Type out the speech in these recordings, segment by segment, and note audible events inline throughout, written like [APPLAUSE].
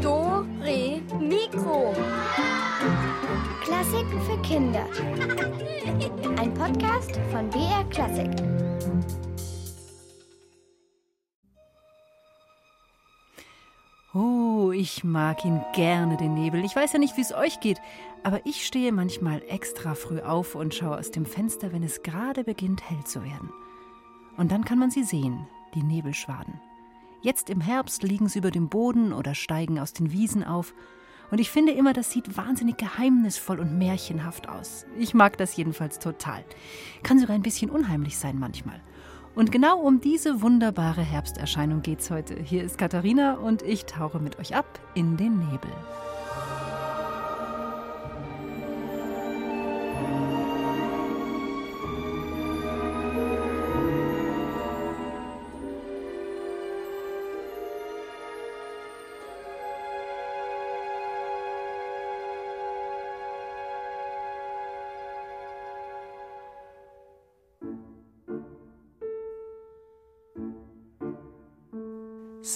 Do, Re, Mikro. Klassiken für Kinder. Ein Podcast von BR Klassik. Oh, ich mag ihn gerne, den Nebel. Ich weiß ja nicht, wie es euch geht, aber ich stehe manchmal extra früh auf und schaue aus dem Fenster, wenn es gerade beginnt hell zu werden. Und dann kann man sie sehen, die Nebelschwaden. Jetzt im Herbst liegen sie über dem Boden oder steigen aus den Wiesen auf. Und ich finde immer, das sieht wahnsinnig geheimnisvoll und märchenhaft aus. Ich mag das jedenfalls total. Kann sogar ein bisschen unheimlich sein manchmal. Und genau um diese wunderbare Herbsterscheinung geht's heute. Hier ist Katharina und ich tauche mit euch ab in den Nebel.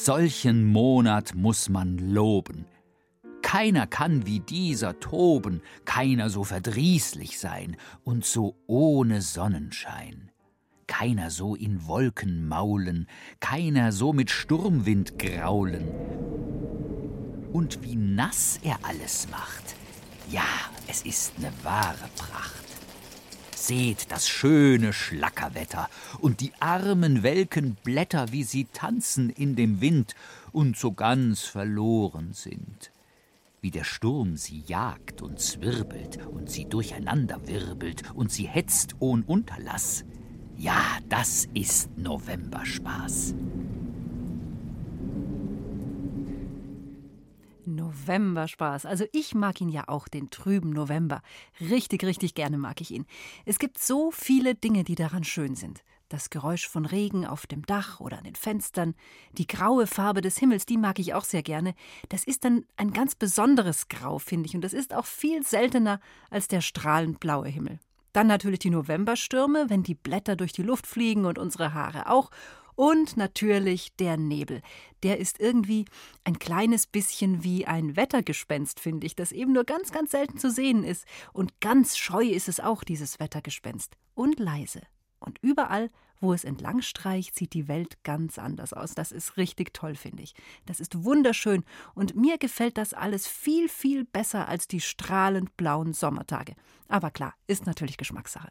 Solchen Monat muss man loben. Keiner kann wie dieser toben, keiner so verdrießlich sein und so ohne Sonnenschein. Keiner so in Wolken maulen, keiner so mit Sturmwind graulen. Und wie nass er alles macht, ja, es ist ne wahre Pracht. Seht das schöne Schlackerwetter und die armen welken Blätter, wie sie tanzen in dem Wind und so ganz verloren sind. Wie der Sturm sie jagt und zwirbelt und sie durcheinander wirbelt und sie hetzt ohn Unterlass. Ja, das ist Novemberspaß. Novemberspaß. Also ich mag ihn ja auch, den trüben November. Richtig, richtig gerne mag ich ihn. Es gibt so viele Dinge, die daran schön sind. Das Geräusch von Regen auf dem Dach oder an den Fenstern, die graue Farbe des Himmels, die mag ich auch sehr gerne. Das ist dann ein ganz besonderes Grau, finde ich, und das ist auch viel seltener als der strahlend blaue Himmel. Dann natürlich die Novemberstürme, wenn die Blätter durch die Luft fliegen und unsere Haare auch. Und natürlich der Nebel. Der ist irgendwie ein kleines bisschen wie ein Wettergespenst, finde ich, das eben nur ganz, ganz selten zu sehen ist. Und ganz scheu ist es auch, dieses Wettergespenst. Und leise. Und überall, wo es entlang streicht, sieht die Welt ganz anders aus. Das ist richtig toll, finde ich. Das ist wunderschön. Und mir gefällt das alles viel, viel besser als die strahlend blauen Sommertage. Aber klar, ist natürlich Geschmackssache.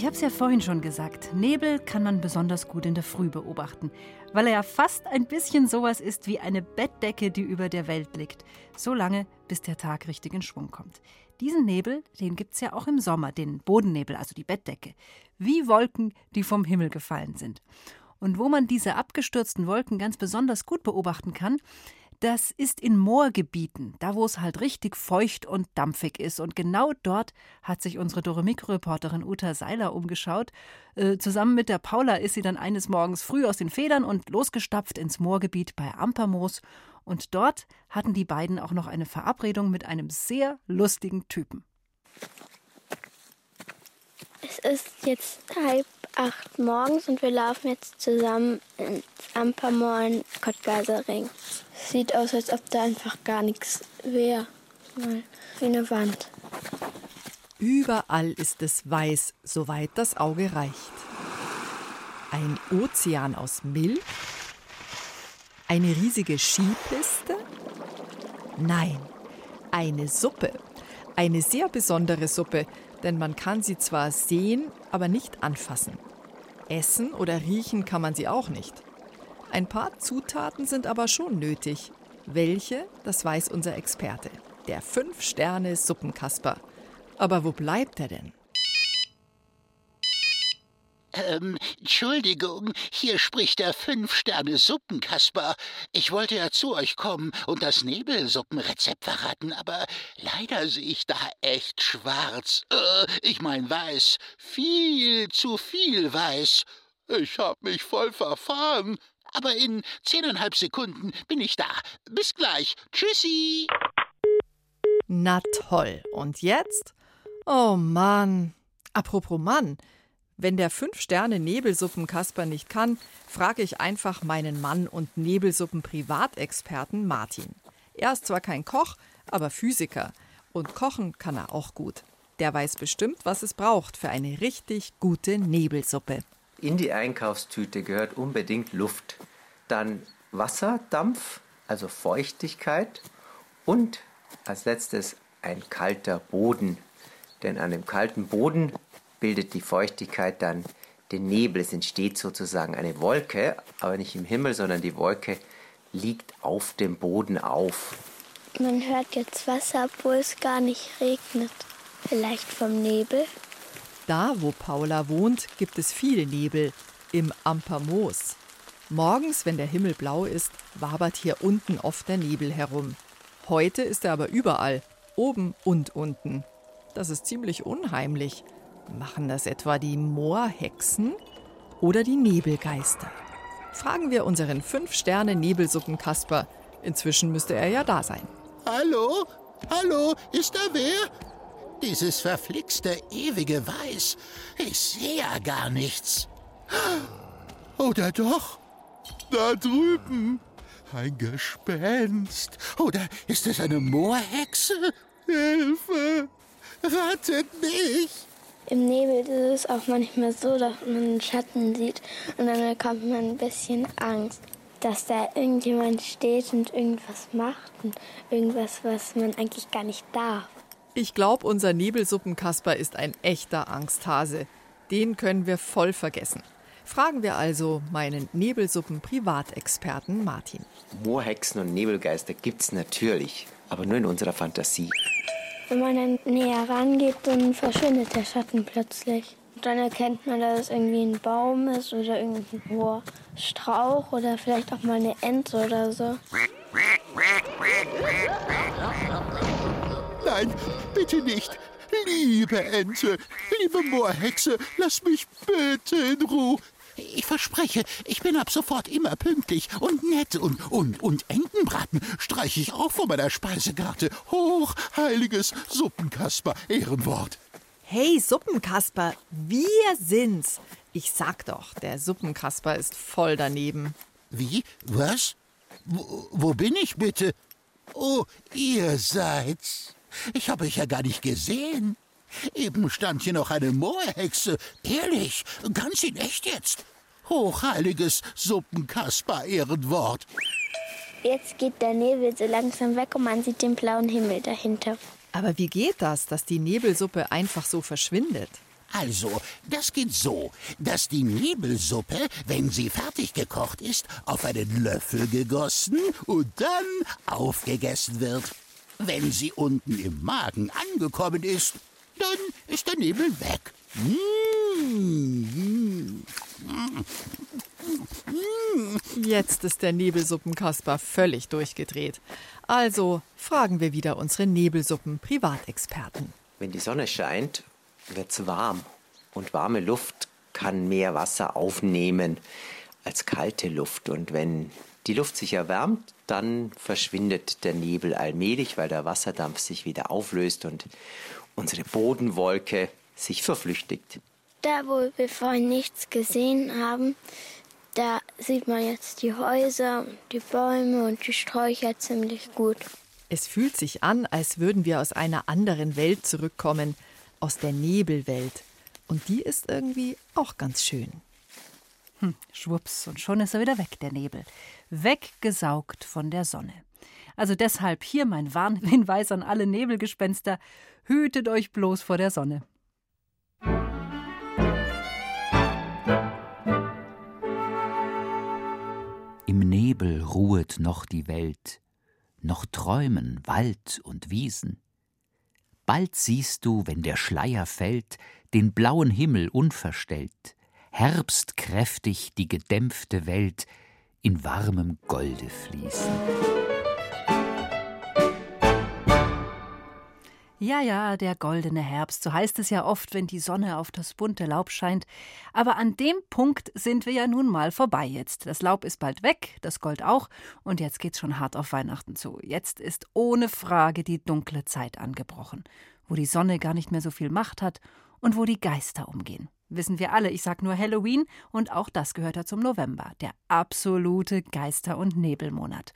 Ich habe es ja vorhin schon gesagt, Nebel kann man besonders gut in der Früh beobachten, weil er ja fast ein bisschen sowas ist wie eine Bettdecke, die über der Welt liegt, so lange, bis der Tag richtig in Schwung kommt. Diesen Nebel, den gibt es ja auch im Sommer, den Bodennebel, also die Bettdecke, wie Wolken, die vom Himmel gefallen sind. Und wo man diese abgestürzten Wolken ganz besonders gut beobachten kann, Das ist in Moorgebieten, da wo es halt richtig feucht und dampfig ist. Und genau dort hat sich unsere Doremikro-Reporterin Uta Seiler umgeschaut. Äh, zusammen mit der Paula ist sie dann eines Morgens früh aus den Federn und losgestapft ins Moorgebiet bei Ampermoos. Und dort hatten die beiden auch noch eine Verabredung mit einem sehr lustigen Typen. Es ist jetzt halb acht morgens und wir laufen jetzt zusammen ins Ampermoor in Kottgasering. Sieht aus, als ob da einfach gar nichts wäre. Wie eine Wand. Überall ist es weiß, soweit das Auge reicht. Ein Ozean aus Milch? Eine riesige Skipiste? Nein, eine Suppe. Eine sehr besondere Suppe, denn man kann sie zwar sehen, aber nicht anfassen. Essen oder riechen kann man sie auch nicht. Ein paar Zutaten sind aber schon nötig. Welche, das weiß unser Experte, der Fünf-Sterne-Suppenkasper. Aber wo bleibt er denn? Ähm, Entschuldigung, hier spricht der Fünf-Sterne-Suppenkasper. Ich wollte ja zu euch kommen und das Nebelsuppenrezept verraten, aber leider sehe ich da echt schwarz. Äh, ich mein weiß. Viel zu viel weiß. Ich hab mich voll verfahren. Aber in zehneinhalb Sekunden bin ich da. Bis gleich. Tschüssi. Na toll. Und jetzt? Oh Mann. Apropos Mann. Wenn der Fünf-Sterne-Nebelsuppenkasper nicht kann, frage ich einfach meinen Mann und Nebelsuppen-Privatexperten Martin. Er ist zwar kein Koch, aber Physiker. Und kochen kann er auch gut. Der weiß bestimmt, was es braucht für eine richtig gute Nebelsuppe. In die Einkaufstüte gehört unbedingt Luft, dann Wasser, Dampf, also Feuchtigkeit und als letztes ein kalter Boden. Denn an dem kalten Boden bildet die Feuchtigkeit dann den Nebel. Es entsteht sozusagen eine Wolke, aber nicht im Himmel, sondern die Wolke liegt auf dem Boden auf. Man hört jetzt Wasser, obwohl es gar nicht regnet. Vielleicht vom Nebel? Da, wo Paula wohnt, gibt es viel Nebel, im Ampermoos. Morgens, wenn der Himmel blau ist, wabert hier unten oft der Nebel herum. Heute ist er aber überall, oben und unten. Das ist ziemlich unheimlich. Machen das etwa die Moorhexen oder die Nebelgeister? Fragen wir unseren Fünf-Sterne-Nebelsuppenkasper. Inzwischen müsste er ja da sein. Hallo? Hallo? Ist da wer? Dieses verflixte ewige Weiß. Ich sehe ja gar nichts. Oder doch? Da drüben. Ein Gespenst. Oder ist es eine Moorhexe? Hilfe! Rettet mich! Im Nebel ist es auch manchmal so, dass man einen Schatten sieht und dann bekommt man ein bisschen Angst, dass da irgendjemand steht und irgendwas macht und irgendwas, was man eigentlich gar nicht darf. Ich glaube, unser Nebelsuppenkasper ist ein echter Angsthase. Den können wir voll vergessen. Fragen wir also meinen Nebelsuppen-Privatexperten Martin. Moorhexen und Nebelgeister gibt's natürlich, aber nur in unserer Fantasie. Wenn man dann näher rangeht, dann verschwindet der Schatten plötzlich. Dann erkennt man, dass es irgendwie ein Baum ist oder irgendein hoher Strauch oder vielleicht auch mal eine Ente oder so. Nein, bitte nicht. Liebe Ente, liebe Moorhexe, lass mich bitte in Ruhe. Ich verspreche, ich bin ab sofort immer pünktlich und nett und, und, und Entenbraten streiche ich auch von meiner Speisekarte. Hochheiliges Suppenkasper, Ehrenwort. Hey Suppenkasper, wir sind's. Ich sag doch, der Suppenkasper ist voll daneben. Wie? Was? Wo, wo bin ich bitte? Oh, ihr seid's. Ich habe euch ja gar nicht gesehen. Eben stand hier noch eine Moorhexe. Ehrlich, ganz in echt jetzt. Hochheiliges Suppenkasper-Ehrenwort. Jetzt geht der Nebel so langsam weg und man sieht den blauen Himmel dahinter. Aber wie geht das, dass die Nebelsuppe einfach so verschwindet? Also, das geht so, dass die Nebelsuppe, wenn sie fertig gekocht ist, auf einen Löffel gegossen und dann aufgegessen wird. Wenn sie unten im Magen angekommen ist, dann ist der Nebel weg. Jetzt ist der Nebelsuppenkasper völlig durchgedreht. Also fragen wir wieder unsere Nebelsuppen-Privatexperten. Wenn die Sonne scheint, wird's warm. Und warme Luft kann mehr Wasser aufnehmen als kalte Luft. Und wenn die Luft sich erwärmt, dann verschwindet der Nebel allmählich, weil der Wasserdampf sich wieder auflöst und unsere Bodenwolke sich verflüchtigt. Da, wo wir vorhin nichts gesehen haben, da sieht man jetzt die Häuser und die Bäume und die Sträucher ziemlich gut. Es fühlt sich an, als würden wir aus einer anderen Welt zurückkommen, aus der Nebelwelt. Und die ist irgendwie auch ganz schön. Hm, schwupps, und schon ist er wieder weg, der Nebel. Weggesaugt von der Sonne. Also deshalb hier mein Warnhinweis an alle Nebelgespenster: Hütet euch bloß vor der Sonne. Im Nebel ruhet noch die Welt, noch träumen Wald und Wiesen. Bald siehst du, wenn der Schleier fällt, den blauen Himmel unverstellt, herbstkräftig die gedämpfte Welt in warmem Golde fließen. Ja, ja, der goldene Herbst, so heißt es ja oft, wenn die Sonne auf das bunte Laub scheint. Aber an dem Punkt sind wir ja nun mal vorbei jetzt. Das Laub ist bald weg, das Gold auch, und jetzt geht's schon hart auf Weihnachten zu. Jetzt ist ohne Frage die dunkle Zeit angebrochen, wo die Sonne gar nicht mehr so viel Macht hat und wo die Geister umgehen. Wissen wir alle, ich sag nur Halloween und auch das gehört ja zum November, der absolute Geister- und Nebelmonat.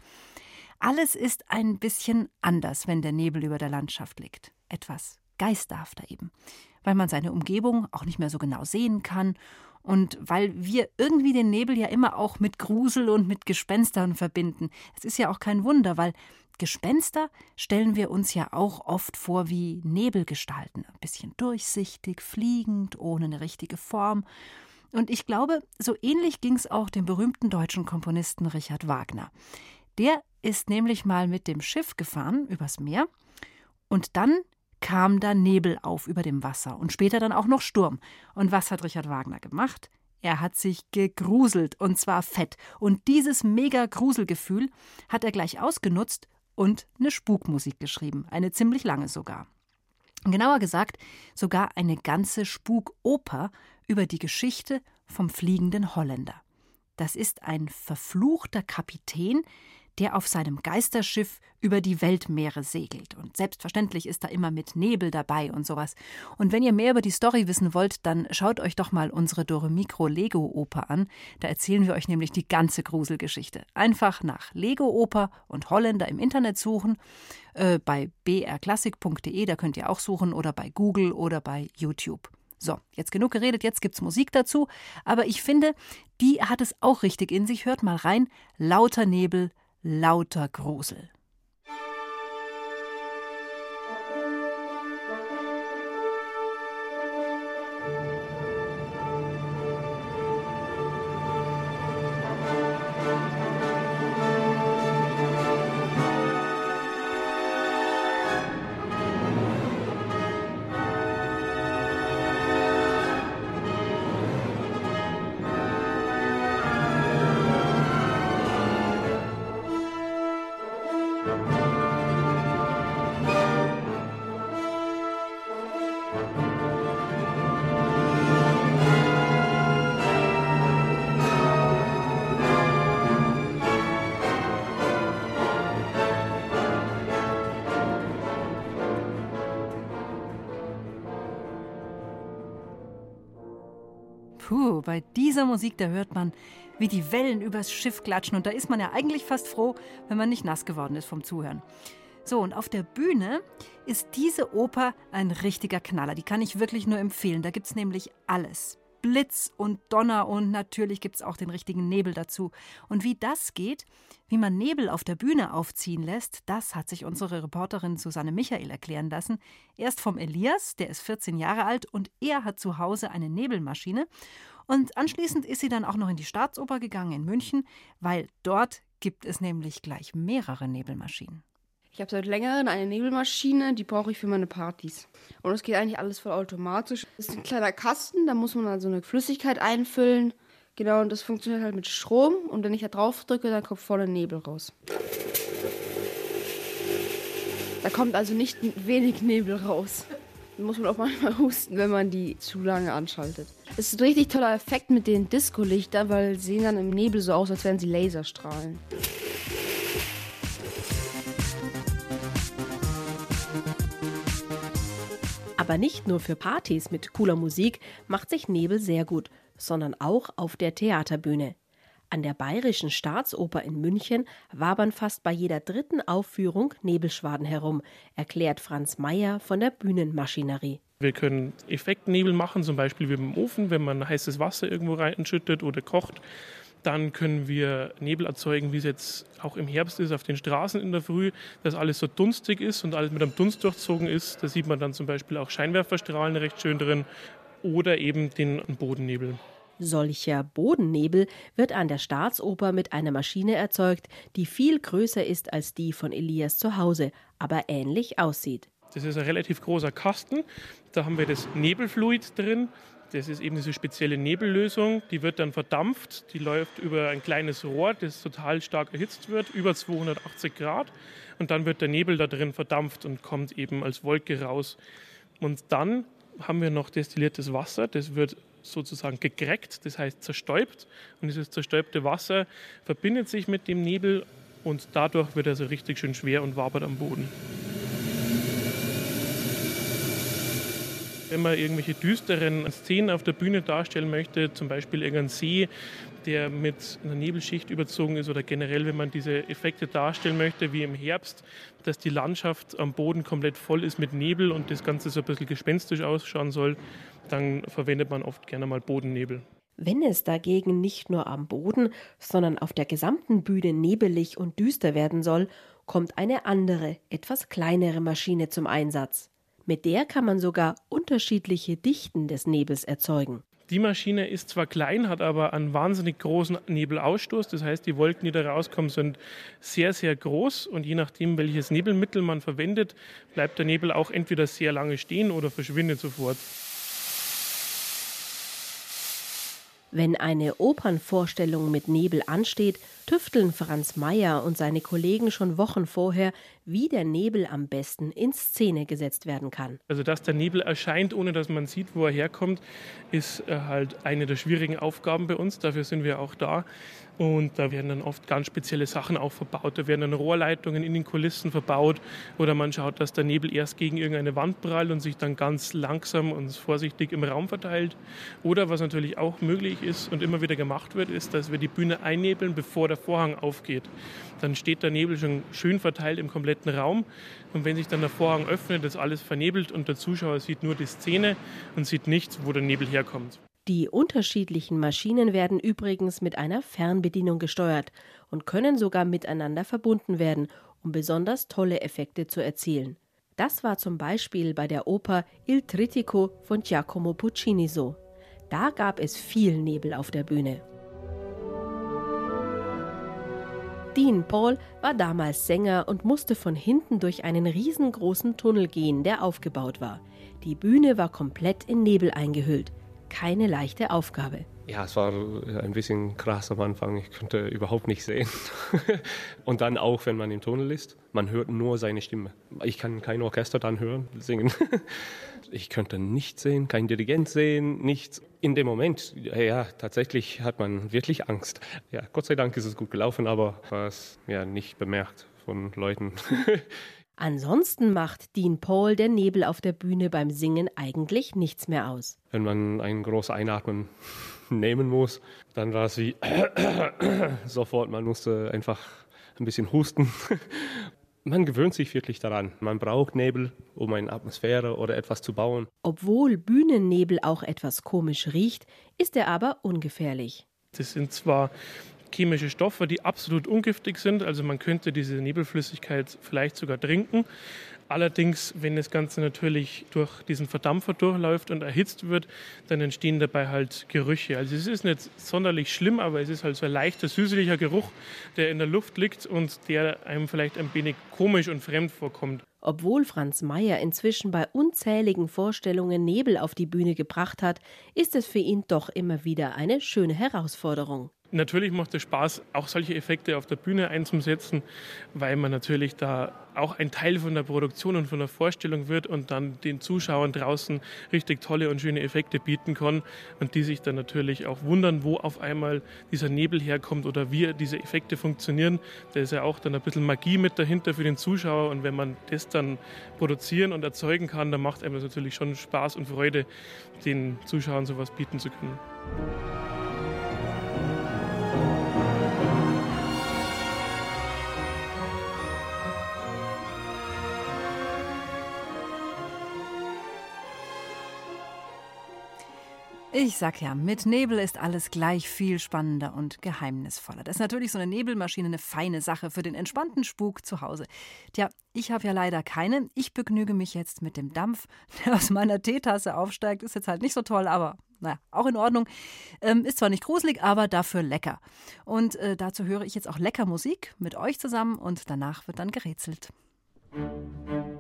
Alles ist ein bisschen anders, wenn der Nebel über der Landschaft liegt. Etwas geisterhafter eben, weil man seine Umgebung auch nicht mehr so genau sehen kann und weil wir irgendwie den Nebel ja immer auch mit Grusel und mit Gespenstern verbinden. Es ist ja auch kein Wunder, weil Gespenster stellen wir uns ja auch oft vor wie Nebelgestalten, ein bisschen durchsichtig, fliegend, ohne eine richtige Form. Und ich glaube, so ähnlich ging es auch dem berühmten deutschen Komponisten Richard Wagner. Der ist nämlich mal mit dem Schiff gefahren übers Meer und dann kam da Nebel auf über dem Wasser und später dann auch noch Sturm. Und was hat Richard Wagner gemacht? Er hat sich gegruselt und zwar fett. Und dieses mega Gruselgefühl hat er gleich ausgenutzt und eine Spukmusik geschrieben, eine ziemlich lange sogar. Genauer gesagt, sogar eine ganze Spukoper über die Geschichte vom fliegenden Holländer. Das ist ein verfluchter Kapitän, der auf seinem Geisterschiff über die Weltmeere segelt. Und selbstverständlich ist da immer mit Nebel dabei und sowas. Und wenn ihr mehr über die Story wissen wollt, dann schaut euch doch mal unsere Doremikro Lego Oper an. Da erzählen wir euch nämlich die ganze Gruselgeschichte. Einfach nach Lego Oper und Holländer im Internet suchen. Äh, bei brklassik.de, da könnt ihr auch suchen, oder bei Google oder bei YouTube. So, jetzt genug geredet, jetzt gibt's Musik dazu. Aber ich finde, die hat es auch richtig in sich. Hört mal rein. Lauter Nebel, lauter Grusel. Dieser Musik, da hört man, wie die Wellen übers Schiff klatschen. Und da ist man ja eigentlich fast froh, wenn man nicht nass geworden ist vom Zuhören. So, und auf der Bühne ist diese Oper ein richtiger Knaller. Die kann ich wirklich nur empfehlen. Da gibt es nämlich alles. Blitz und Donner und natürlich gibt es auch den richtigen Nebel dazu. Und wie das geht, wie man Nebel auf der Bühne aufziehen lässt, das hat sich unsere Reporterin Susanne Michael erklären lassen. Erst vom Elias, der ist 14 Jahre alt und er hat zu Hause eine Nebelmaschine. Und anschließend ist sie dann auch noch in die Staatsoper gegangen in München, weil dort gibt es nämlich gleich mehrere Nebelmaschinen. Ich habe seit längerem eine Nebelmaschine, die brauche ich für meine Partys. Und es geht eigentlich alles voll automatisch. Es ist ein kleiner Kasten, da muss man also eine Flüssigkeit einfüllen, Genau, und das funktioniert halt mit Strom. Und wenn ich da drauf drücke, dann kommt voller Nebel raus. Da kommt also nicht wenig Nebel raus. Da muss man auch manchmal [LAUGHS] husten, wenn man die zu lange anschaltet. Es ist ein richtig toller Effekt mit den Disco-Lichtern, weil sie sehen dann im Nebel so aus, als wären sie Laserstrahlen. Aber nicht nur für Partys mit cooler Musik macht sich Nebel sehr gut, sondern auch auf der Theaterbühne. An der Bayerischen Staatsoper in München wabern fast bei jeder dritten Aufführung Nebelschwaden herum, erklärt Franz Mayer von der Bühnenmaschinerie. Wir können Effektnebel machen, zum Beispiel wie beim Ofen, wenn man heißes Wasser irgendwo reinschüttet oder kocht. Dann können wir Nebel erzeugen, wie es jetzt auch im Herbst ist, auf den Straßen in der Früh, dass alles so dunstig ist und alles mit einem Dunst durchzogen ist. Da sieht man dann zum Beispiel auch Scheinwerferstrahlen recht schön drin oder eben den Bodennebel. Solcher Bodennebel wird an der Staatsoper mit einer Maschine erzeugt, die viel größer ist als die von Elias zu Hause, aber ähnlich aussieht. Das ist ein relativ großer Kasten. Da haben wir das Nebelfluid drin. Das ist eben diese spezielle Nebellösung. Die wird dann verdampft. Die läuft über ein kleines Rohr, das total stark erhitzt wird, über 280 Grad. Und dann wird der Nebel da drin verdampft und kommt eben als Wolke raus. Und dann haben wir noch destilliertes Wasser. Das wird sozusagen gegreckt, das heißt zerstäubt. Und dieses zerstäubte Wasser verbindet sich mit dem Nebel und dadurch wird er so richtig schön schwer und wabert am Boden. Wenn man irgendwelche düsteren Szenen auf der Bühne darstellen möchte, zum Beispiel irgendeinen See, der mit einer Nebelschicht überzogen ist oder generell, wenn man diese Effekte darstellen möchte, wie im Herbst, dass die Landschaft am Boden komplett voll ist mit Nebel und das Ganze so ein bisschen gespenstisch ausschauen soll, dann verwendet man oft gerne mal Bodennebel. Wenn es dagegen nicht nur am Boden, sondern auf der gesamten Bühne nebelig und düster werden soll, kommt eine andere, etwas kleinere Maschine zum Einsatz. Mit der kann man sogar unterschiedliche Dichten des Nebels erzeugen. Die Maschine ist zwar klein, hat aber einen wahnsinnig großen Nebelausstoß. Das heißt, die Wolken, die da rauskommen, sind sehr, sehr groß. Und je nachdem, welches Nebelmittel man verwendet, bleibt der Nebel auch entweder sehr lange stehen oder verschwindet sofort. Wenn eine Opernvorstellung mit Nebel ansteht, tüfteln Franz Mayer und seine Kollegen schon Wochen vorher, wie der Nebel am besten in Szene gesetzt werden kann. Also, dass der Nebel erscheint, ohne dass man sieht, wo er herkommt, ist äh, halt eine der schwierigen Aufgaben bei uns. Dafür sind wir auch da. Und da werden dann oft ganz spezielle Sachen auch verbaut. Da werden dann Rohrleitungen in den Kulissen verbaut oder man schaut, dass der Nebel erst gegen irgendeine Wand prallt und sich dann ganz langsam und vorsichtig im Raum verteilt. Oder was natürlich auch möglich ist und immer wieder gemacht wird, ist, dass wir die Bühne einnebeln, bevor der Vorhang aufgeht. Dann steht der Nebel schon schön verteilt im kompletten Raum und wenn sich dann der Vorhang öffnet, ist alles vernebelt und der Zuschauer sieht nur die Szene und sieht nichts, wo der Nebel herkommt. Die unterschiedlichen Maschinen werden übrigens mit einer Fernbedienung gesteuert und können sogar miteinander verbunden werden, um besonders tolle Effekte zu erzielen. Das war zum Beispiel bei der Oper Il Trittico von Giacomo Puccini so. Da gab es viel Nebel auf der Bühne. Dean Paul war damals Sänger und musste von hinten durch einen riesengroßen Tunnel gehen, der aufgebaut war. Die Bühne war komplett in Nebel eingehüllt keine leichte Aufgabe. Ja, es war ein bisschen krass am Anfang. Ich konnte überhaupt nicht sehen. [LAUGHS] Und dann auch, wenn man im Tunnel ist, man hört nur seine Stimme. Ich kann kein Orchester dann hören, singen. [LAUGHS] Ich könnte nichts sehen, kein Dirigent sehen, nichts. In dem Moment, ja, tatsächlich hat man wirklich Angst. Ja, Gott sei Dank ist es gut gelaufen, aber war es ja nicht bemerkt von Leuten. [LAUGHS] Ansonsten macht Dean Paul der Nebel auf der Bühne beim Singen eigentlich nichts mehr aus. Wenn man ein großes Einatmen nehmen muss, dann war es wie [COUGHS] sofort, man musste einfach ein bisschen husten. [LAUGHS] Man gewöhnt sich wirklich daran. Man braucht Nebel, um eine Atmosphäre oder etwas zu bauen. Obwohl Bühnennebel auch etwas komisch riecht, ist er aber ungefährlich. Das sind zwar chemische Stoffe, die absolut ungiftig sind. Also man könnte diese Nebelflüssigkeit vielleicht sogar trinken. Allerdings, wenn das Ganze natürlich durch diesen Verdampfer durchläuft und erhitzt wird, dann entstehen dabei halt Gerüche. Also es ist nicht sonderlich schlimm, aber es ist halt so ein leichter, süßlicher Geruch, der in der Luft liegt und der einem vielleicht ein wenig komisch und fremd vorkommt. Obwohl Franz Mayer inzwischen bei unzähligen Vorstellungen Nebel auf die Bühne gebracht hat, ist es für ihn doch immer wieder eine schöne Herausforderung. Natürlich macht es Spaß, auch solche Effekte auf der Bühne einzusetzen, weil man natürlich da auch ein Teil von der Produktion und von der Vorstellung wird und dann den Zuschauern draußen richtig tolle und schöne Effekte bieten kann und die sich dann natürlich auch wundern, wo auf einmal dieser Nebel herkommt oder wie diese Effekte funktionieren. Da ist ja auch dann ein bisschen Magie mit dahinter für den Zuschauer und wenn man das dann produzieren und erzeugen kann, dann macht einem das natürlich schon Spaß und Freude, den Zuschauern sowas bieten zu können. Ich sag ja, mit Nebel ist alles gleich viel spannender und geheimnisvoller. Das ist natürlich so eine Nebelmaschine eine feine Sache für den entspannten Spuk zu Hause. Tja, ich habe ja leider keine. Ich begnüge mich jetzt mit dem Dampf, [LAUGHS] der aus meiner Teetasse aufsteigt. Ist jetzt halt nicht so toll, aber naja, auch in Ordnung. Ähm, ist zwar nicht gruselig, aber dafür lecker. Und äh, dazu höre ich jetzt auch lecker Musik mit euch zusammen und danach wird dann gerätselt. Musik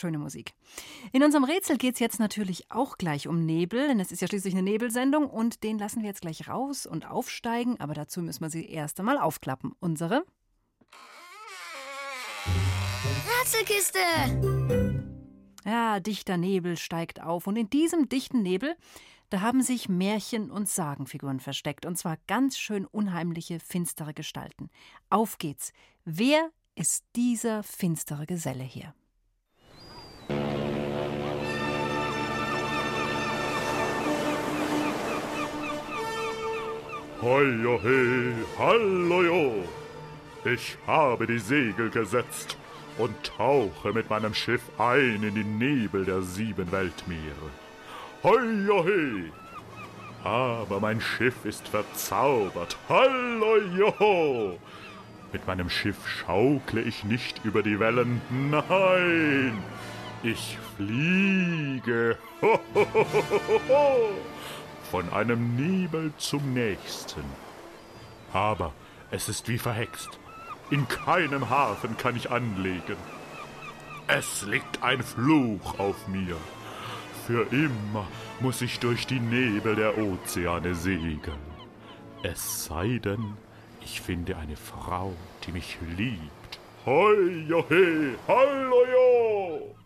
schöne Musik. In unserem Rätsel geht es jetzt natürlich auch gleich um Nebel, denn es ist ja schließlich eine Nebelsendung und den lassen wir jetzt gleich raus und aufsteigen, aber dazu müssen wir sie erst einmal aufklappen. Unsere Rätselkiste! Ja, dichter Nebel steigt auf und in diesem dichten Nebel, da haben sich Märchen und Sagenfiguren versteckt und zwar ganz schön unheimliche, finstere Gestalten. Auf geht's. Wer ist dieser finstere Geselle hier? Hoi, he, hallo, Ich habe die Segel gesetzt und tauche mit meinem Schiff ein in die Nebel der sieben Weltmeere. Hoi, he. Aber mein Schiff ist verzaubert. Hallo, Mit meinem Schiff schaukle ich nicht über die Wellen. Nein, ich fliege. Ho, ho, ho, von einem Nebel zum nächsten. Aber es ist wie verhext. In keinem Hafen kann ich anlegen. Es liegt ein Fluch auf mir. Für immer muss ich durch die Nebel der Ozeane segeln. Es sei denn, ich finde eine Frau, die mich liebt. Hoi, johe, hallo, jo!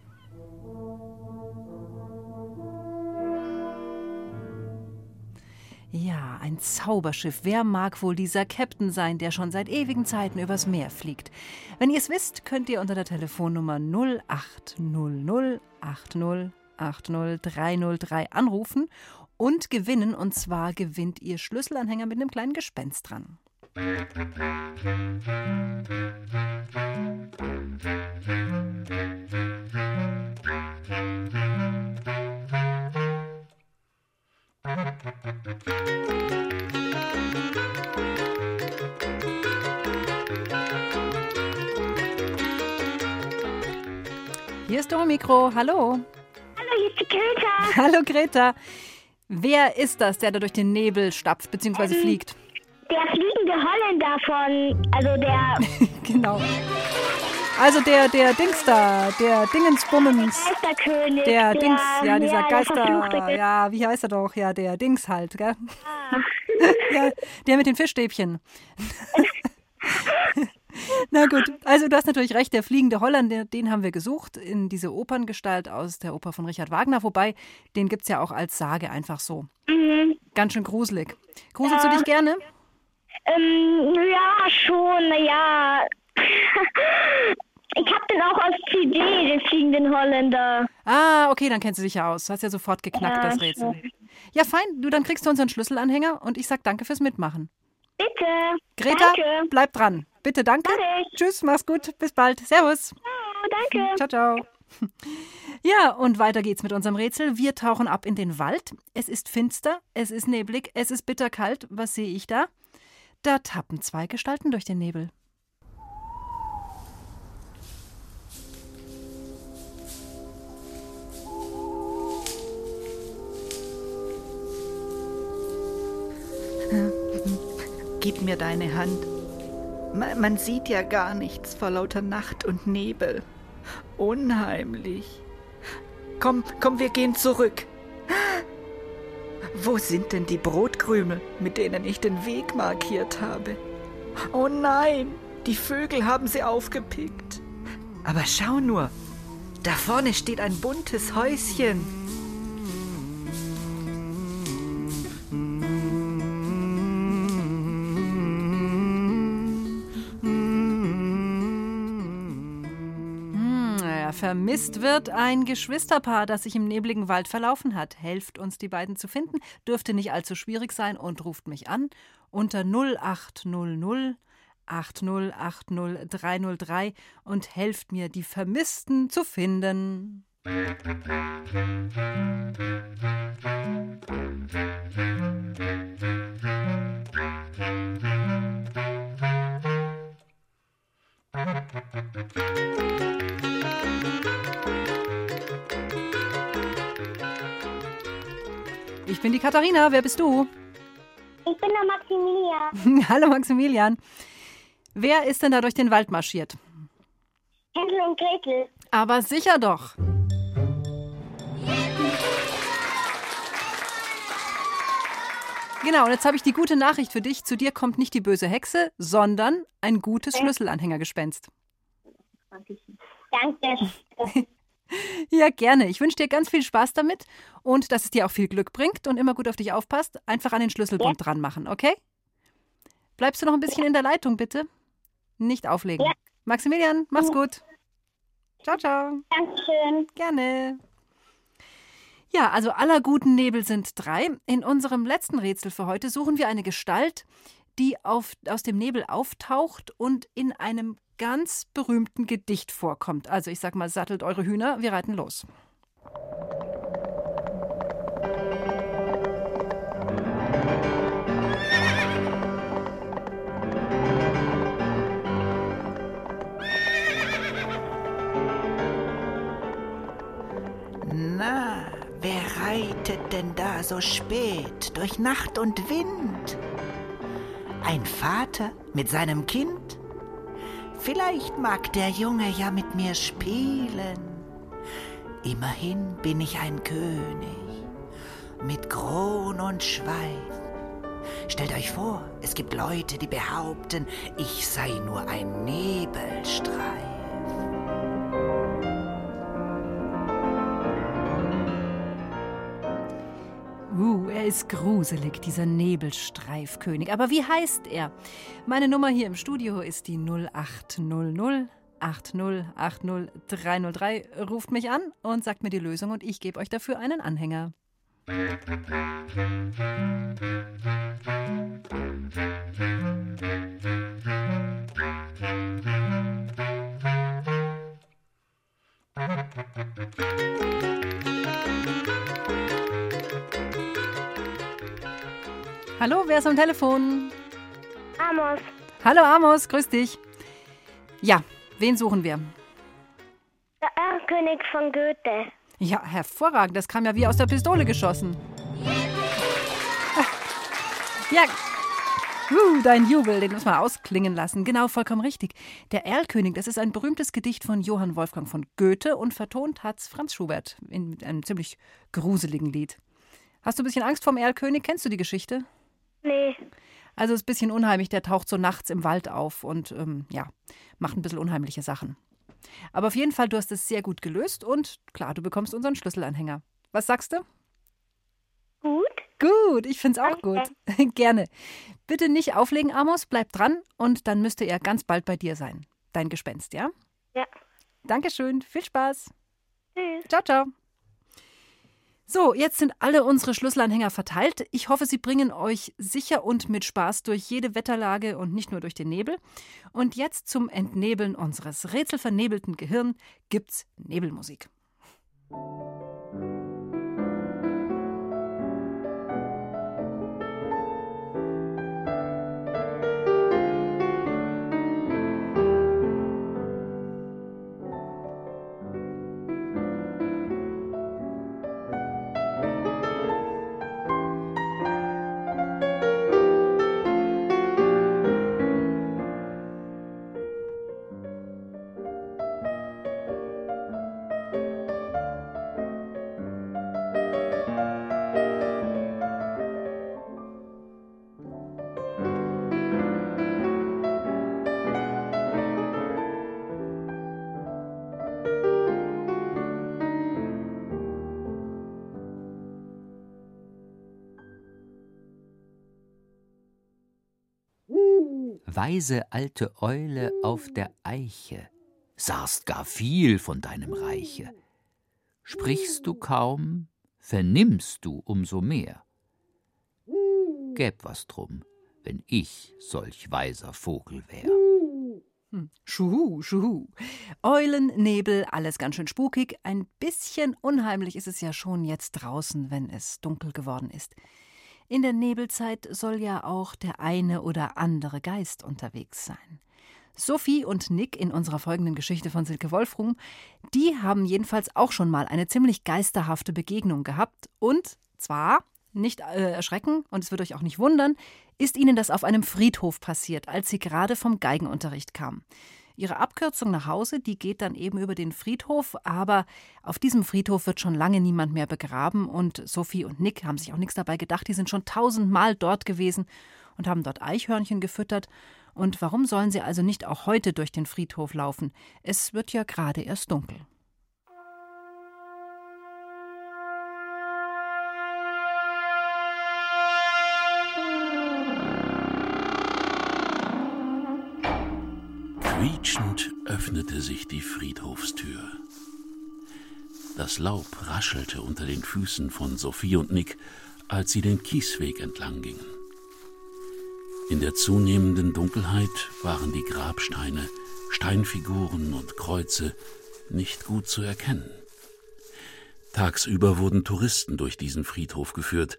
Ja, ein Zauberschiff. Wer mag wohl dieser Captain sein, der schon seit ewigen Zeiten übers Meer fliegt? Wenn ihr es wisst, könnt ihr unter der Telefonnummer 0800 8080303 anrufen und gewinnen. Und zwar gewinnt ihr Schlüsselanhänger mit einem kleinen Gespenst dran. Musik hier ist Domikro. Hallo. Hallo, hier ist die Greta. [LAUGHS] Hallo, Greta. Wer ist das, der da durch den Nebel stapft bzw. Ähm, fliegt? Der fliegende Holländer von, also der. [LAUGHS] genau. Also der, der Dings da, der Dingensbummens. Geisterkönig. Der Dings, ja, dieser der Verfluchte. Geister, ja, wie heißt er doch? Ja, der Dings halt, gell? Ah. [LAUGHS] ja, der mit den Fischstäbchen. [LAUGHS] Na gut, also du hast natürlich recht, der fliegende Holländer, den haben wir gesucht in diese Operngestalt aus der Oper von Richard Wagner, wobei den gibt es ja auch als Sage einfach so. Mhm. Ganz schön gruselig. Gruselst Ja. du dich gerne? Ähm, ja, schon, naja. [LAUGHS] ich hab den auch als CD, den fliegenden Holländer. Ah, okay, dann kennst du dich ja aus. Hast ja sofort geknackt, Ja, das Rätsel. Ja, fein, du, dann kriegst du unseren Schlüsselanhänger und ich sag danke fürs Mitmachen. Bitte. Greta, Danke. bleib dran. Bitte, danke. Tschüss, mach's gut. Bis bald. Servus. Oh, danke. Ciao, ciao. [LAUGHS] Ja, und weiter geht's mit unserem Rätsel. Wir tauchen ab in den Wald. Es ist finster, es ist neblig, es ist bitterkalt. Was sehe ich da? Da tappen zwei Gestalten durch den Nebel. Gib mir deine Hand. Ma- Man sieht ja gar nichts vor lauter Nacht und Nebel. Unheimlich. Komm, komm, wir gehen zurück. Wo sind denn die Brotkrümel, mit denen ich den Weg markiert habe? Oh nein, die Vögel haben sie aufgepickt. Aber schau nur, da vorne steht ein buntes Häuschen. Vermisst wird ein Geschwisterpaar, das sich im nebligen Wald verlaufen hat. Helft uns, die beiden zu finden. Dürfte nicht allzu schwierig sein und ruft mich an unter 0800 8080 303 und helft mir, die Vermissten zu finden. Ich bin die Katharina. Wer bist du? Ich bin der Maximilian. [LAUGHS] Hallo Maximilian. Wer ist denn da durch den Wald marschiert? Hänsel und Gretel. Aber sicher doch. Genau, und jetzt habe ich die gute Nachricht für dich. Zu dir kommt nicht die böse Hexe, sondern ein gutes Schlüsselanhängergespenst. Danke. [LAUGHS] Ja, gerne. Ich wünsche dir ganz viel Spaß damit und dass es dir auch viel Glück bringt und immer gut auf dich aufpasst. Einfach an den Schlüsselbund dran machen, okay? Bleibst du noch ein bisschen in der Leitung, bitte? Nicht auflegen. Ja. Maximilian, mach's gut. Ciao, ciao. Dankeschön. Gerne. Ja, also aller guten Nebel sind drei. In unserem letzten Rätsel für heute suchen wir eine Gestalt, die auf, aus dem Nebel auftaucht und in einem ganz berühmten Gedicht vorkommt. Also ich sag mal, sattelt eure Hühner, wir reiten los. Na, wer reitet denn da so spät durch Nacht und Wind? Ein Vater mit seinem Kind? Vielleicht mag der Junge ja mit mir spielen. Immerhin bin ich ein König mit Kron und Schweif. Stellt euch vor, es gibt Leute, die behaupten, ich sei nur ein Nebelstreif. Er ist gruselig, dieser Nebelstreifkönig. Aber wie heißt er? Meine Nummer hier im Studio ist die 0800 8080 303. Ruft mich an und sagt mir die Lösung und ich gebe euch dafür einen Anhänger. Hallo, wer ist am Telefon? Amos. Hallo Amos, grüß dich. Ja, wen suchen wir? Der Erlkönig von Goethe. Ja, hervorragend. Das kam ja wie aus der Pistole geschossen. Ja, uh, dein Jubel, den muss man ausklingen lassen. Genau, vollkommen richtig. Der Erlkönig, das ist ein berühmtes Gedicht von Johann Wolfgang von Goethe und vertont hat's Franz Schubert in einem ziemlich gruseligen Lied. Hast du ein bisschen Angst vorm Erlkönig? Kennst du die Geschichte? Nee. Also es ist ein bisschen unheimlich, der taucht so nachts im Wald auf und ähm, ja, macht ein bisschen unheimliche Sachen. Aber auf jeden Fall, du hast es sehr gut gelöst und klar, du bekommst unseren Schlüsselanhänger. Was sagst du? Gut. Gut, ich finde es auch gut. [LAUGHS] Gerne. Bitte nicht auflegen, Amos, bleib dran und dann müsste er ganz bald bei dir sein. Dein Gespenst, ja? Ja. Dankeschön, viel Spaß. Tschüss. Ciao, ciao. So, jetzt sind alle unsere Schlüsselanhänger verteilt. Ich hoffe, sie bringen euch sicher und mit Spaß durch jede Wetterlage und nicht nur durch den Nebel. Und jetzt zum Entnebeln unseres rätselvernebelten Gehirn gibt's Nebelmusik. Weise alte Eule auf der Eiche, sahst gar viel von deinem Reiche. Sprichst du kaum, vernimmst du umso mehr. Gäb was drum, wenn ich solch weiser Vogel wär. Hm. Schuhu, schuhu. Eulen, Nebel, alles ganz schön spukig. Ein bisschen unheimlich ist es ja schon jetzt draußen, wenn es dunkel geworden ist. In der Nebelzeit soll ja auch der eine oder andere Geist unterwegs sein. Sophie und Nick in unserer folgenden Geschichte von Silke Wolfrum, die haben jedenfalls auch schon mal eine ziemlich geisterhafte Begegnung gehabt. Und zwar, nicht äh, erschrecken und es wird euch auch nicht wundern, ist ihnen das auf einem Friedhof passiert, als sie gerade vom Geigenunterricht kamen. Ihre Abkürzung nach Hause, die geht dann eben über den Friedhof, aber auf diesem Friedhof wird schon lange niemand mehr begraben und Sophie und Nick haben sich auch nichts dabei gedacht, die sind schon tausendmal dort gewesen und haben dort Eichhörnchen gefüttert. Und warum sollen sie also nicht auch heute durch den Friedhof laufen? Es wird ja gerade erst dunkel. Öffnete sich die Friedhofstür. Das Laub raschelte unter den Füßen von Sophie und Nick, als sie den Kiesweg entlang gingen. In der zunehmenden Dunkelheit waren die Grabsteine, Steinfiguren und Kreuze nicht gut zu erkennen. Tagsüber wurden Touristen durch diesen Friedhof geführt,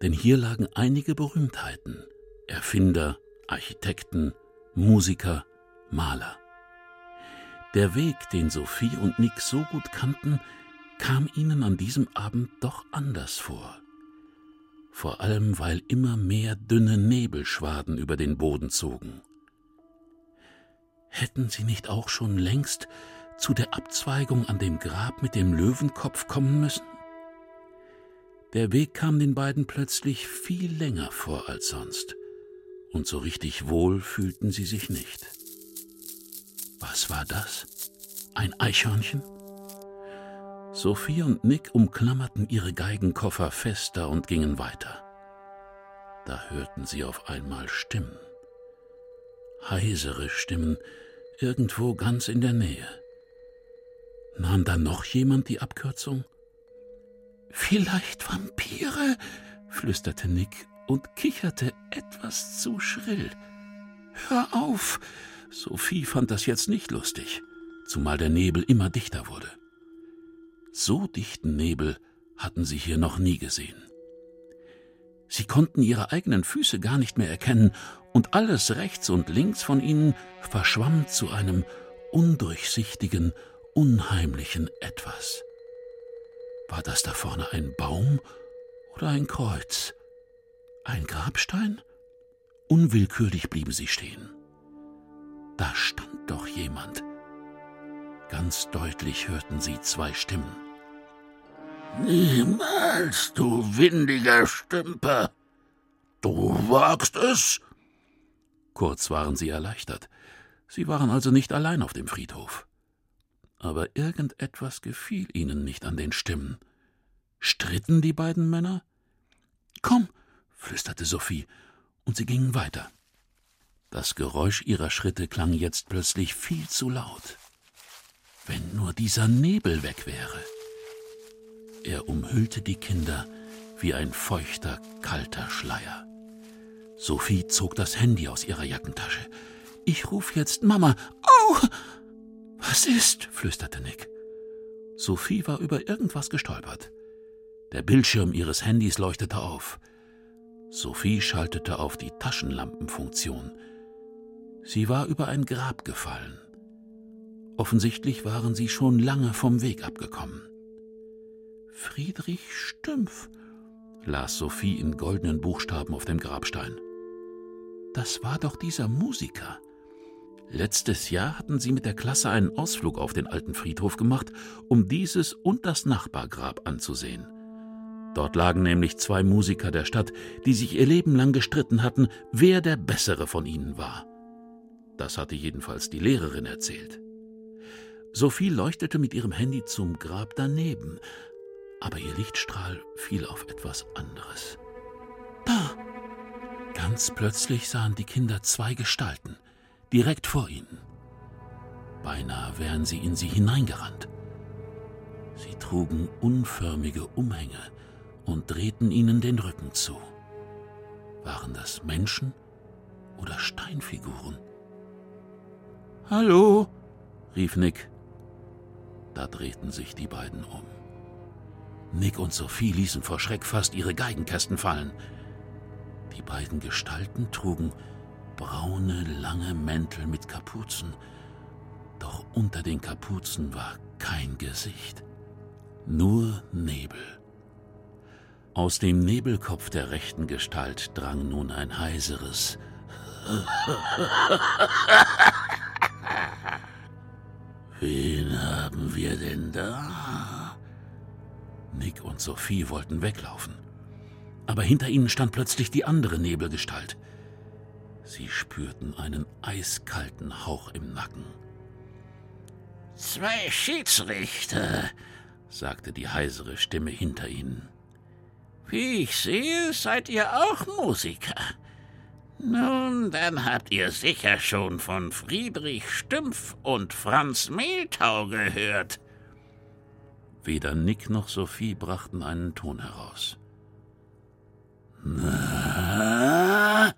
denn hier lagen einige Berühmtheiten, Erfinder, Architekten, Musiker, Maler. Der Weg, den Sophie und Nick so gut kannten, kam ihnen an diesem Abend doch anders vor. Vor allem, weil immer mehr dünne Nebelschwaden über den Boden zogen. Hätten sie nicht auch schon längst zu der Abzweigung an dem Grab mit dem Löwenkopf kommen müssen? Der Weg kam den beiden plötzlich viel länger vor als sonst, und so richtig wohl fühlten sie sich nicht. Was war das? Ein Eichhörnchen? Sophie und Nick umklammerten ihre Geigenkoffer fester und gingen weiter. Da hörten sie auf einmal Stimmen. Heisere Stimmen, irgendwo ganz in der Nähe. Nahm da noch jemand die Abkürzung? Vielleicht Vampire, flüsterte Nick und kicherte etwas zu schrill. Hör auf! Sophie fand das jetzt nicht lustig, zumal der Nebel immer dichter wurde. So dichten Nebel hatten sie hier noch nie gesehen. Sie konnten ihre eigenen Füße gar nicht mehr erkennen, und alles rechts und links von ihnen verschwamm zu einem undurchsichtigen, unheimlichen Etwas. War das da vorne ein Baum oder ein Kreuz? Ein Grabstein? Unwillkürlich blieben sie stehen. Da stand doch jemand. Ganz deutlich hörten sie zwei Stimmen. Niemals, du windiger Stümper. Du wagst es? Kurz waren sie erleichtert. Sie waren also nicht allein auf dem Friedhof. Aber irgendetwas gefiel ihnen nicht an den Stimmen. Stritten die beiden Männer? Komm, flüsterte Sophie, und sie gingen weiter. Das Geräusch ihrer Schritte klang jetzt plötzlich viel zu laut. Wenn nur dieser Nebel weg wäre. Er umhüllte die Kinder wie ein feuchter, kalter Schleier. Sophie zog das Handy aus ihrer Jackentasche. Ich ruf jetzt Mama. Au! Was ist? flüsterte Nick. Sophie war über irgendwas gestolpert. Der Bildschirm ihres Handys leuchtete auf. Sophie schaltete auf die Taschenlampenfunktion. Sie war über ein Grab gefallen. Offensichtlich waren sie schon lange vom Weg abgekommen. Friedrich Stümpf, las Sophie in goldenen Buchstaben auf dem Grabstein. Das war doch dieser Musiker. Letztes Jahr hatten sie mit der Klasse einen Ausflug auf den alten Friedhof gemacht, um dieses und das Nachbargrab anzusehen. Dort lagen nämlich zwei Musiker der Stadt, die sich ihr Leben lang gestritten hatten, wer der bessere von ihnen war. Das hatte jedenfalls die Lehrerin erzählt. Sophie leuchtete mit ihrem Handy zum Grab daneben, aber ihr Lichtstrahl fiel auf etwas anderes. Da! Ganz plötzlich sahen die Kinder zwei Gestalten, direkt vor ihnen. Beinahe wären sie in sie hineingerannt. Sie trugen unförmige Umhänge und drehten ihnen den Rücken zu. Waren das Menschen oder Steinfiguren? Hallo, rief Nick. Da drehten sich die beiden um. Nick und Sophie ließen vor Schreck fast ihre Geigenkästen fallen. Die beiden Gestalten trugen braune, lange Mäntel mit Kapuzen, doch unter den Kapuzen war kein Gesicht, nur Nebel. Aus dem Nebelkopf der rechten Gestalt drang nun ein heiseres [LAUGHS] Wen haben wir denn da? Nick und Sophie wollten weglaufen. Aber hinter ihnen stand plötzlich die andere Nebelgestalt. Sie spürten einen eiskalten Hauch im Nacken. Zwei Schiedsrichter, sagte die heisere Stimme hinter ihnen. Wie ich sehe, seid ihr auch Musiker. Nun, dann habt ihr sicher schon von Friedrich Stümpf und Franz Mehltau gehört. Weder Nick noch Sophie brachten einen Ton heraus. Na?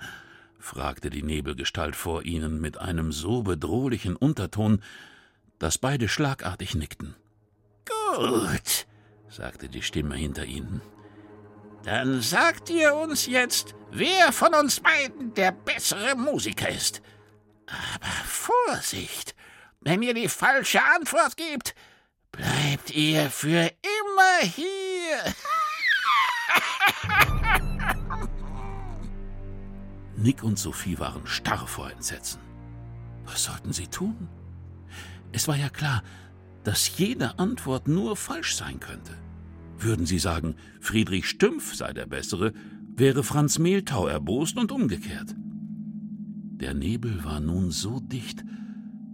fragte die Nebelgestalt vor ihnen mit einem so bedrohlichen Unterton, dass beide schlagartig nickten. Gut, sagte die Stimme hinter ihnen. Dann sagt ihr uns jetzt, wer von uns beiden der bessere Musiker ist. Aber Vorsicht! Wenn ihr die falsche Antwort gebt, bleibt ihr für immer hier. [LAUGHS] Nick und Sophie waren starr vor Entsetzen. Was sollten sie tun? Es war ja klar, dass jede Antwort nur falsch sein könnte. Würden sie sagen, Friedrich Stümpf sei der Bessere, wäre Franz Mehltau erbost und umgekehrt. Der Nebel war nun so dicht,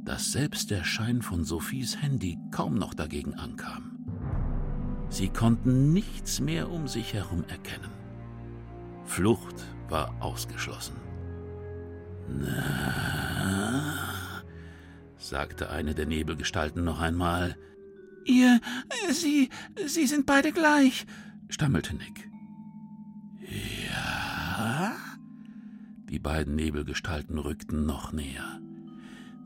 dass selbst der Schein von Sophies Handy kaum noch dagegen ankam. Sie konnten nichts mehr um sich herum erkennen. Flucht war ausgeschlossen. Na, sagte eine der Nebelgestalten noch einmal. Ihr, Sie, Sie sind beide gleich, stammelte Nick. Ja? Die beiden Nebelgestalten rückten noch näher.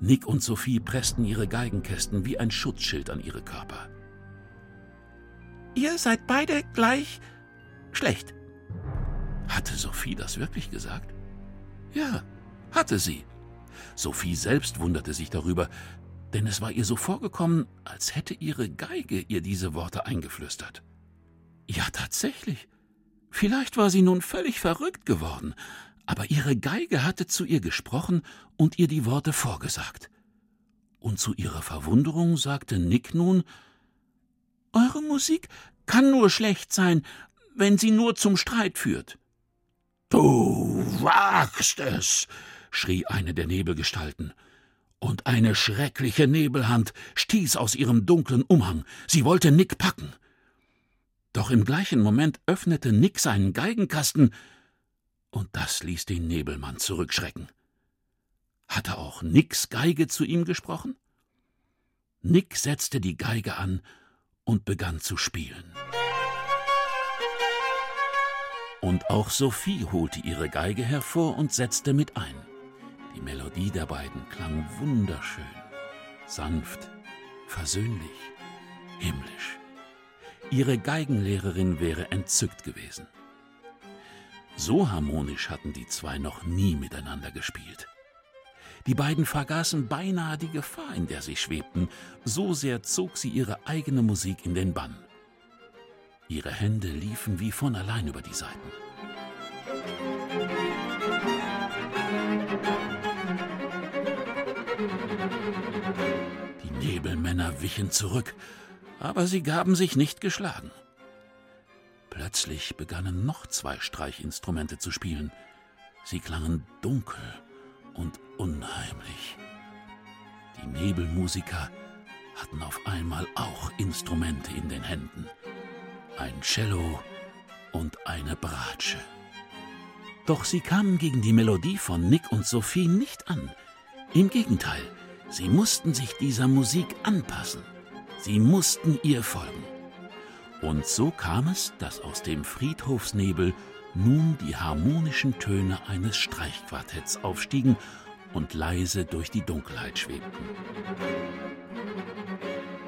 Nick und Sophie pressten ihre Geigenkästen wie ein Schutzschild an ihre Körper. Ihr seid beide gleich schlecht. Hatte Sophie das wirklich gesagt? Ja, hatte sie. Sophie selbst wunderte sich darüber, denn es war ihr so vorgekommen, als hätte ihre Geige ihr diese Worte eingeflüstert. Ja, tatsächlich. Vielleicht war sie nun völlig verrückt geworden, aber ihre Geige hatte zu ihr gesprochen und ihr die Worte vorgesagt. Und zu ihrer Verwunderung sagte Nick nun Eure Musik kann nur schlecht sein, wenn sie nur zum Streit führt. Du wagst es, schrie eine der Nebelgestalten. Und eine schreckliche Nebelhand stieß aus ihrem dunklen Umhang. Sie wollte Nick packen. Doch im gleichen Moment öffnete Nick seinen Geigenkasten, und das ließ den Nebelmann zurückschrecken. Hatte auch Nicks Geige zu ihm gesprochen? Nick setzte die Geige an und begann zu spielen. Und auch Sophie holte ihre Geige hervor und setzte mit ein. Die Melodie der beiden klang wunderschön, sanft, versöhnlich, himmlisch. Ihre Geigenlehrerin wäre entzückt gewesen. So harmonisch hatten die zwei noch nie miteinander gespielt. Die beiden vergaßen beinahe die Gefahr, in der sie schwebten, so sehr zog sie ihre eigene Musik in den Bann. Ihre Hände liefen wie von allein über die Saiten. Nebelmänner wichen zurück, aber sie gaben sich nicht geschlagen. Plötzlich begannen noch zwei Streichinstrumente zu spielen. Sie klangen dunkel und unheimlich. Die Nebelmusiker hatten auf einmal auch Instrumente in den Händen. Ein Cello und eine Bratsche. Doch sie kamen gegen die Melodie von Nick und Sophie nicht an. Im Gegenteil, sie mussten sich dieser Musik anpassen. Sie mussten ihr folgen. Und so kam es, dass aus dem Friedhofsnebel nun die harmonischen Töne eines Streichquartetts aufstiegen und leise durch die Dunkelheit schwebten.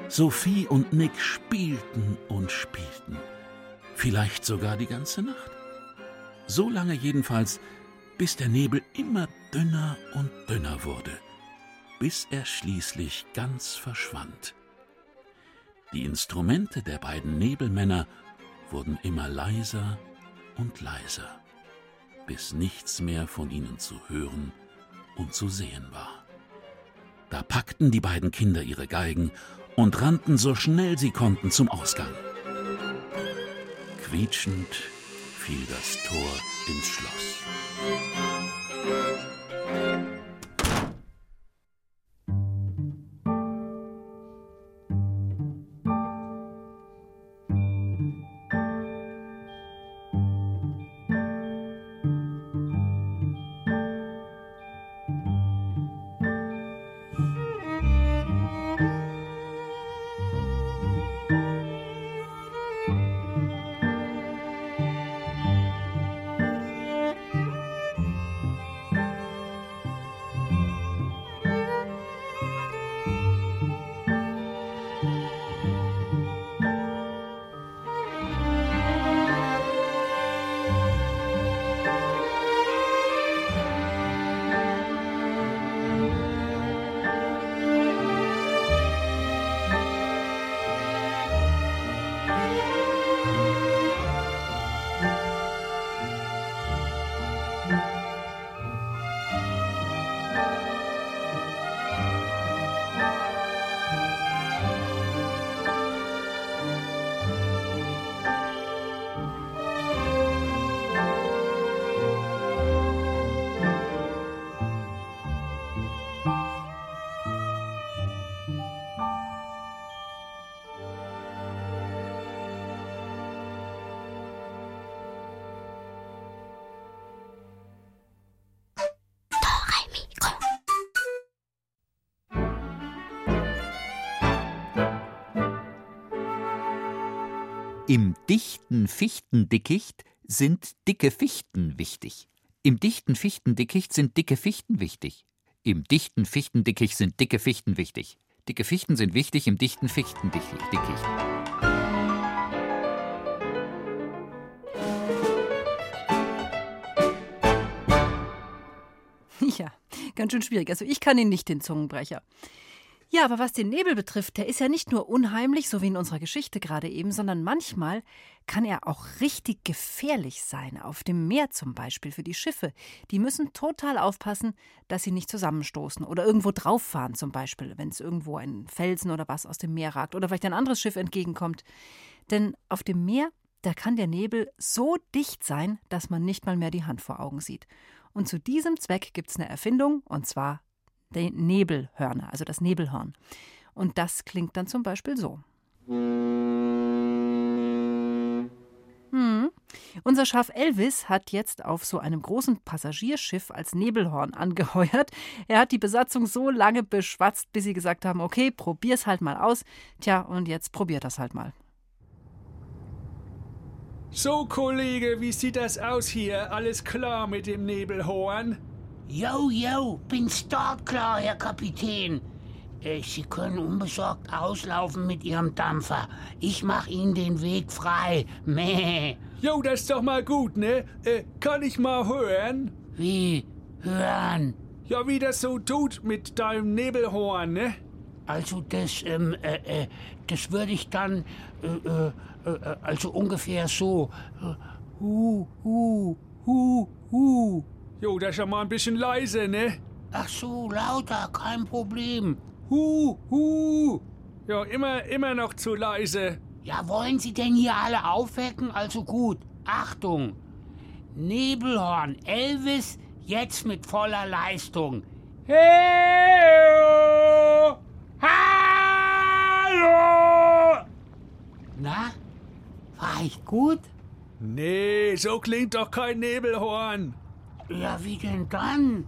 Sophie und Nick spielten und spielten, vielleicht sogar die ganze Nacht. So lange jedenfalls, bis der Nebel immer dünner und dünner wurde, bis er schließlich ganz verschwand. Die Instrumente der beiden Nebelmänner wurden immer leiser und leiser, bis nichts mehr von ihnen zu hören und zu sehen war. Da packten die beiden Kinder ihre Geigen und rannten so schnell sie konnten zum Ausgang. Quietschend fiel das Tor ins Schloss. Im dichten Fichtendickicht sind dicke Fichten wichtig. Im dichten Fichtendickicht sind dicke Fichten wichtig. Im dichten Fichtendickicht sind dicke Fichten wichtig. Dicke Fichten sind wichtig im dichten Fichtendickicht. Ja, ganz schön schwierig. Also ich kann ihn nicht, den Zungenbrecher. Ja, aber was den Nebel betrifft, der ist ja nicht nur unheimlich, so wie in unserer Geschichte gerade eben, sondern manchmal kann er auch richtig gefährlich sein. Auf dem Meer zum Beispiel für die Schiffe. Die müssen total aufpassen, dass sie nicht zusammenstoßen oder irgendwo drauf fahren zum Beispiel, wenn es irgendwo ein Felsen oder was aus dem Meer ragt oder vielleicht ein anderes Schiff entgegenkommt. Denn auf dem Meer, da kann der Nebel so dicht sein, dass man nicht mal mehr die Hand vor Augen sieht. Und zu diesem Zweck gibt es eine Erfindung, und zwar die Nebelhörner, also das Nebelhorn. Und das klingt dann zum Beispiel so. Hm. Unser Schaf Elvis hat jetzt auf so einem großen Passagierschiff als Nebelhorn [LAUGHS] angeheuert. Er hat die Besatzung so lange beschwatzt, bis sie gesagt haben: Okay, probier's halt mal aus. Tja, und jetzt probiert das halt mal. So, Kollege, wie sieht das aus hier? Alles klar mit dem Nebelhorn? Jo, jo, bin startklar, Herr Kapitän. Äh, Sie können unbesorgt auslaufen mit Ihrem Dampfer. Ich mach Ihnen den Weg frei. Meh. Jo, das ist doch mal gut, ne? Äh, kann ich mal hören? Wie? Hören? Ja, wie das so tut mit deinem Nebelhorn, ne? Also das, ähm, äh, äh, das würde ich dann, äh, äh, äh, also ungefähr so. Hu, hu, hu, hu. Jo, das ist ja mal ein bisschen leise, ne? Ach so, lauter, kein Problem. Hu, hu. Ja, immer, immer noch zu leise. Ja, wollen Sie denn hier alle aufwecken? Also gut, Achtung. Nebelhorn, Elvis, jetzt mit voller Leistung. Hey! Hallo! Na, war ich gut? Nee, so klingt doch kein Nebelhorn. Ja, wie denn dann?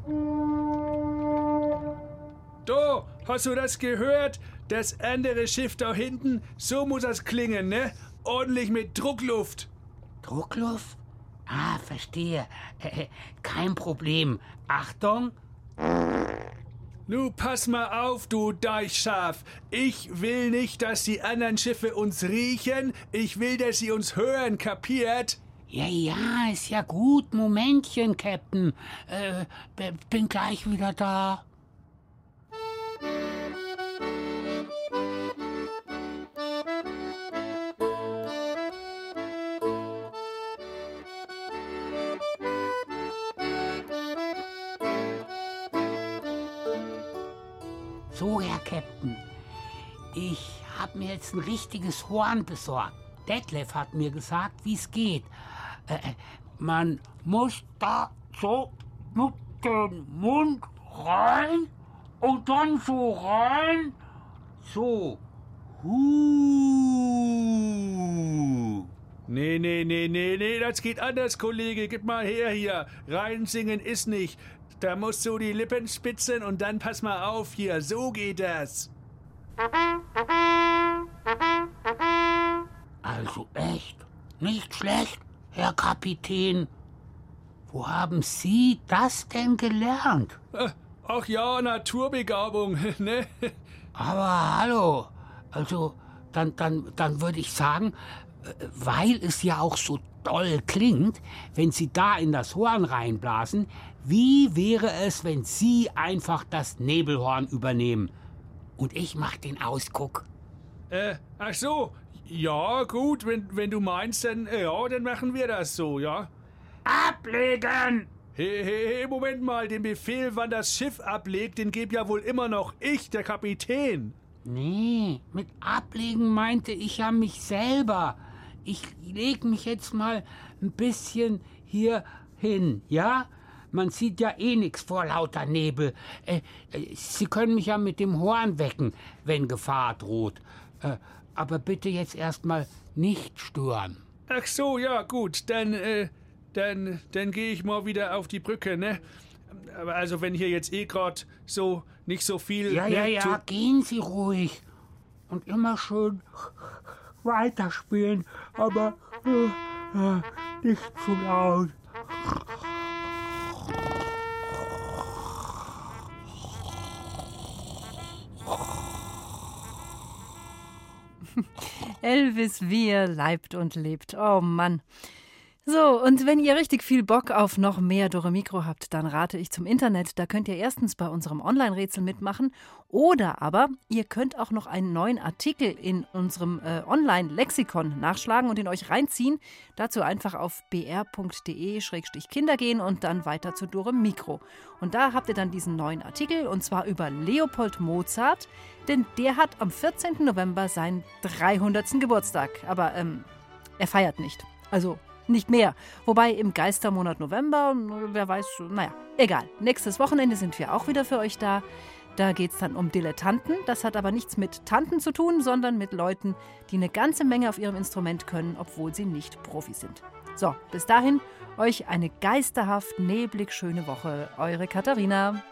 Du, hast du das gehört? Das andere Schiff da hinten, so muss das klingen, ne? Ordentlich mit Druckluft. Druckluft? Ah, verstehe. Äh, kein Problem. Achtung. Nu, pass mal auf, du Deichschaf. Ich will nicht, dass die anderen Schiffe uns riechen. Ich will, dass sie uns hören, kapiert? Ja, ja, ist ja gut. Momentchen, Captain. Äh, bin gleich wieder da. So, Herr Captain. Ich habe mir jetzt ein richtiges Horn besorgt. Detlef hat mir gesagt, wie es geht. Äh, man muss da so mit dem Mund rein und dann so rein. So. Huh. Nee, nee, nee, nee, nee, das geht anders, Kollege. Gib mal her hier. Reinsingen ist nicht. Da musst du die Lippen spitzen und dann pass mal auf hier. So geht das. Also echt, nicht schlecht, Herr Kapitän. Wo haben Sie das denn gelernt? Äh, ach ja, Naturbegabung, [LAUGHS] ne? Aber hallo, also dann, dann, dann würde ich sagen, äh, weil es ja auch so doll klingt, wenn Sie da in das Horn reinblasen, wie wäre es, wenn Sie einfach das Nebelhorn übernehmen? Und ich mach den Ausguck. Äh, ach so. Ja, gut, wenn, wenn du meinst, dann, ja, dann machen wir das so, ja? Ablegen! Hey, hey, hey, Moment mal, den Befehl, wann das Schiff ablegt, den gebe ja wohl immer noch ich, der Kapitän. Nee, mit ablegen meinte ich ja mich selber. Ich leg mich jetzt mal ein bisschen hier hin, ja? Man sieht ja eh nix vor lauter Nebel. Äh, äh, Sie können mich ja mit dem Horn wecken, wenn Gefahr droht. Äh, aber bitte jetzt erstmal nicht stören. Ach so, ja, gut, dann, äh, dann, dann gehe ich mal wieder auf die Brücke, ne? Aber also, wenn hier jetzt eh grad so nicht so viel. Ja, ne, ja, ja, gehen Sie ruhig. Und immer schön weiterspielen, aber äh, äh, nicht zu laut. Elvis, wie er leibt und lebt. Oh Mann. So, und wenn ihr richtig viel Bock auf noch mehr Dore Mikro habt, dann rate ich zum Internet. Da könnt ihr erstens bei unserem Online-Rätsel mitmachen oder aber ihr könnt auch noch einen neuen Artikel in unserem äh, Online-Lexikon nachschlagen und ihn euch reinziehen. Dazu einfach auf br.de-kinder gehen und dann weiter zu Dore Mikro. Und da habt ihr dann diesen neuen Artikel und zwar über Leopold Mozart, denn der hat am 14. November seinen 300. Geburtstag. Aber ähm, er feiert nicht. Also nicht mehr. Wobei im Geistermonat November, wer weiß, naja, egal. Nächstes Wochenende sind wir auch wieder für euch da. Da geht es dann um Dilettanten. Das hat aber nichts mit Tanten zu tun, sondern mit Leuten, die eine ganze Menge auf ihrem Instrument können, obwohl sie nicht Profis sind. So, bis dahin, euch eine geisterhaft neblig schöne Woche. Eure Katharina.